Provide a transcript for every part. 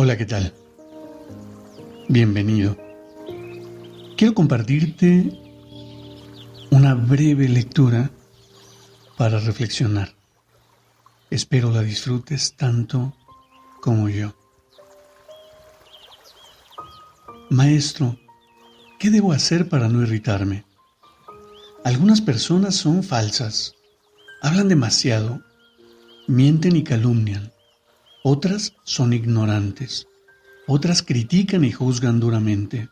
Hola, ¿qué tal? Bienvenido. Quiero compartirte una breve lectura para reflexionar. Espero la disfrutes tanto como yo. Maestro, ¿qué debo hacer para no irritarme? Algunas personas son falsas, hablan demasiado, mienten y calumnian otras son ignorantes, otras critican y juzgan duramente,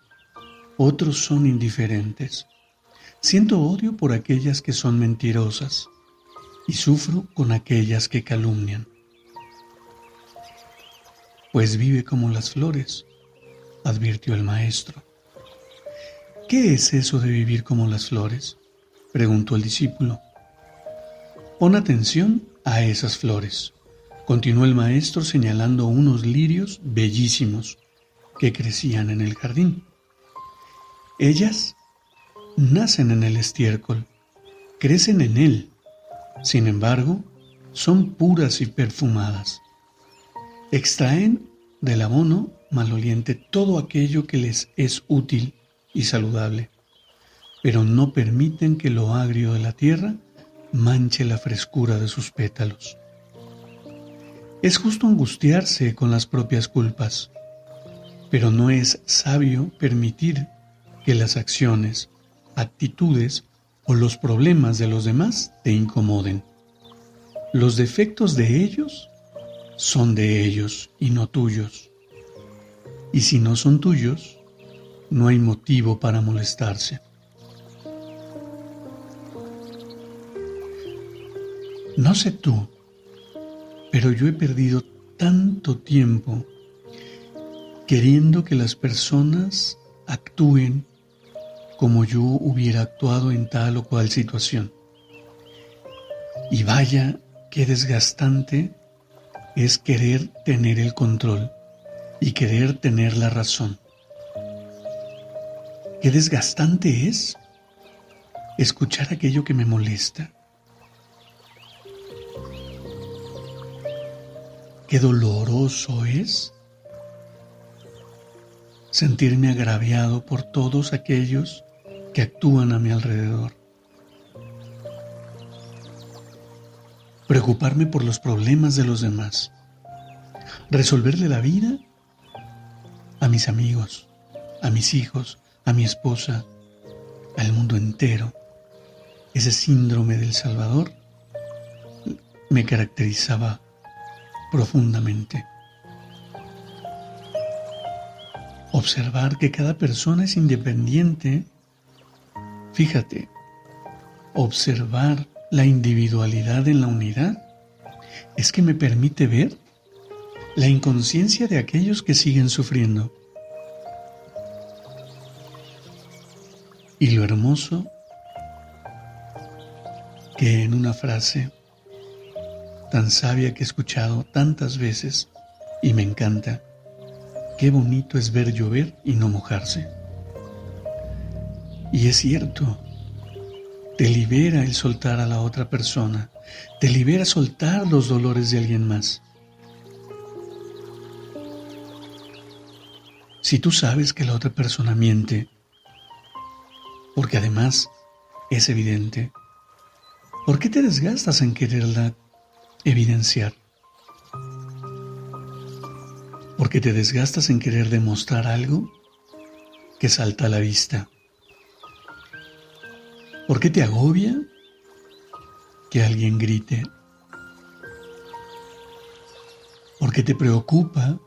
otros son indiferentes. Siento odio por aquellas que son mentirosas y sufro con aquellas que calumnian. Pues vive como las flores, advirtió el maestro. ¿Qué es eso de vivir como las flores? preguntó el discípulo. Pon atención a esas flores. Continuó el maestro señalando unos lirios bellísimos que crecían en el jardín. Ellas nacen en el estiércol, crecen en él, sin embargo, son puras y perfumadas. Extraen del abono maloliente todo aquello que les es útil y saludable, pero no permiten que lo agrio de la tierra manche la frescura de sus pétalos. Es justo angustiarse con las propias culpas, pero no es sabio permitir que las acciones, actitudes o los problemas de los demás te incomoden. Los defectos de ellos son de ellos y no tuyos. Y si no son tuyos, no hay motivo para molestarse. No sé tú, pero yo he perdido tanto tiempo queriendo que las personas actúen como yo hubiera actuado en tal o cual situación. Y vaya, qué desgastante es querer tener el control y querer tener la razón. Qué desgastante es escuchar aquello que me molesta, Qué doloroso es sentirme agraviado por todos aquellos que actúan a mi alrededor. Preocuparme por los problemas de los demás. Resolverle la vida a mis amigos, a mis hijos, a mi esposa, al mundo entero. Ese síndrome del Salvador me caracterizaba profundamente. Observar que cada persona es independiente. Fíjate, observar la individualidad en la unidad es que me permite ver la inconsciencia de aquellos que siguen sufriendo. Y lo hermoso que en una frase tan sabia que he escuchado tantas veces y me encanta. Qué bonito es ver llover y no mojarse. Y es cierto, te libera el soltar a la otra persona, te libera soltar los dolores de alguien más. Si tú sabes que la otra persona miente, porque además es evidente, ¿por qué te desgastas en quererla evidenciar. Porque te desgastas en querer demostrar algo que salta a la vista. ¿Por qué te agobia que alguien grite? ¿Por qué te preocupa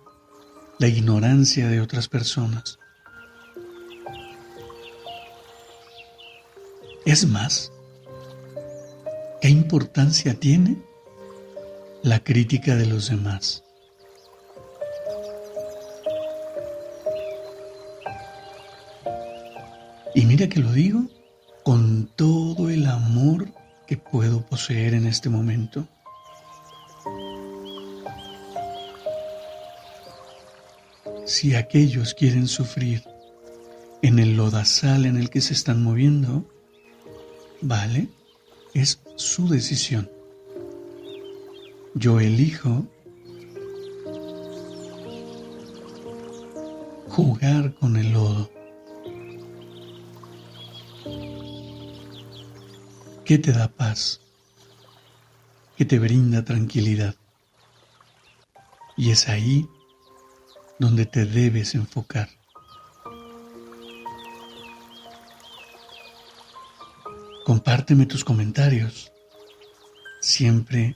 la ignorancia de otras personas? Es más, ¿qué ¿Qué importancia tiene la crítica de los demás? Y mira que lo digo con todo el amor que puedo poseer en este momento. Si aquellos quieren sufrir en el lodazal en el que se están moviendo, vale, es su decisión. Yo elijo jugar con el lodo. ¿Qué te da paz? ¿Qué te brinda tranquilidad? Y es ahí donde te debes enfocar. Compárteme tus comentarios, siempre